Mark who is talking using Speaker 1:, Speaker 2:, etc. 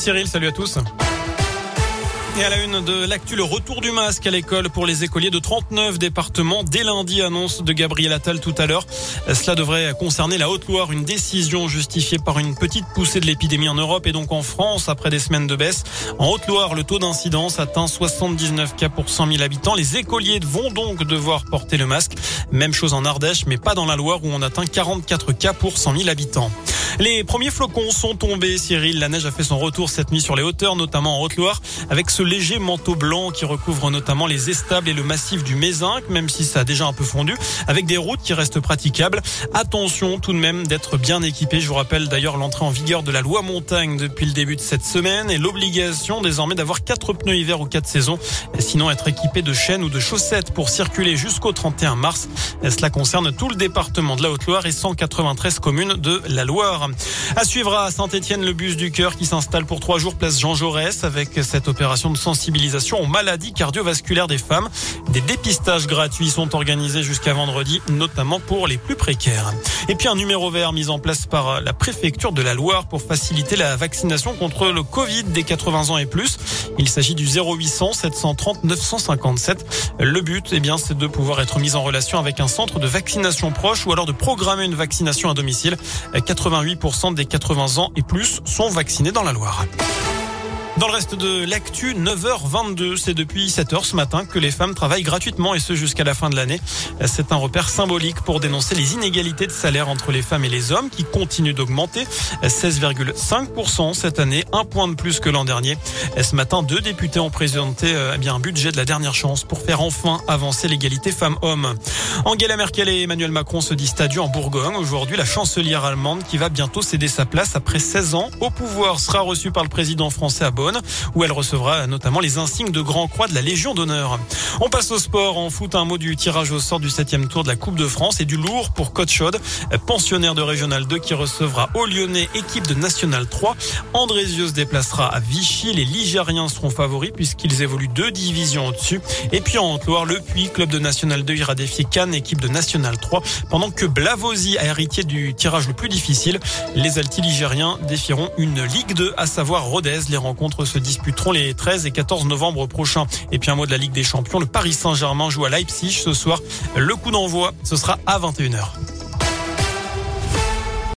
Speaker 1: Cyril, salut à tous. Et à la une de l'actu, retour du masque à l'école pour les écoliers de 39 départements dès lundi, annonce de Gabriel Attal tout à l'heure. Cela devrait concerner la Haute-Loire, une décision justifiée par une petite poussée de l'épidémie en Europe et donc en France après des semaines de baisse. En Haute-Loire, le taux d'incidence atteint 79 cas pour 100 000 habitants. Les écoliers vont donc devoir porter le masque. Même chose en Ardèche, mais pas dans la Loire où on atteint 44 cas pour 100 000 habitants. Les premiers flocons sont tombés, Cyril. La neige a fait son retour cette nuit sur les hauteurs, notamment en Haute-Loire, avec ce léger manteau blanc qui recouvre notamment les estables et le massif du Mézinc, même si ça a déjà un peu fondu, avec des routes qui restent praticables. Attention tout de même d'être bien équipé. Je vous rappelle d'ailleurs l'entrée en vigueur de la loi montagne depuis le début de cette semaine et l'obligation désormais d'avoir quatre pneus hiver ou quatre saisons, sinon être équipé de chaînes ou de chaussettes pour circuler jusqu'au 31 mars. Cela concerne tout le département de la Haute-Loire et 193 communes de la Loire. À suivre à Saint-Etienne le bus du cœur qui s'installe pour trois jours place Jean Jaurès avec cette opération de sensibilisation aux maladies cardiovasculaires des femmes. Des dépistages gratuits sont organisés jusqu'à vendredi, notamment pour les plus précaires. Et puis un numéro vert mis en place par la préfecture de la Loire pour faciliter la vaccination contre le Covid des 80 ans et plus. Il s'agit du 0800 730 957. Le but, eh bien, c'est de pouvoir être mis en relation avec un centre de vaccination proche ou alors de programmer une vaccination à domicile. 88% des 80 ans et plus sont vaccinés dans la Loire. Dans le reste de l'actu, 9h22, c'est depuis 7h ce matin que les femmes travaillent gratuitement et ce jusqu'à la fin de l'année. C'est un repère symbolique pour dénoncer les inégalités de salaire entre les femmes et les hommes qui continuent d'augmenter. 16,5% cette année, un point de plus que l'an dernier. Ce matin, deux députés ont présenté eh bien, un budget de la dernière chance pour faire enfin avancer l'égalité femmes-hommes. Angela Merkel et Emmanuel Macron se disent adieu en Bourgogne. Aujourd'hui, la chancelière allemande qui va bientôt céder sa place après 16 ans au pouvoir sera reçue par le président français à Bonn où elle recevra notamment les insignes de Grand Croix de la Légion d'honneur. On passe au sport. En foot, un mot du tirage au sort du septième tour de la Coupe de France et du lourd pour Côte Chaude, pensionnaire de Régional 2 qui recevra au Lyonnais équipe de National 3. Andrézieux se déplacera à Vichy. Les Ligériens seront favoris puisqu'ils évoluent deux divisions au-dessus. Et puis en Haute-Loire, le Puy, club de National 2, ira défier Cannes, équipe de National 3, pendant que Blavozy a hérité du tirage le plus difficile. Les Altis ligériens défieront une Ligue 2, à savoir Rodez. Les rencontres se disputeront les 13 et 14 novembre prochains. Et puis un mot de la Ligue des Champions, le Paris Saint-Germain joue à Leipzig ce soir. Le coup d'envoi, ce sera à 21h.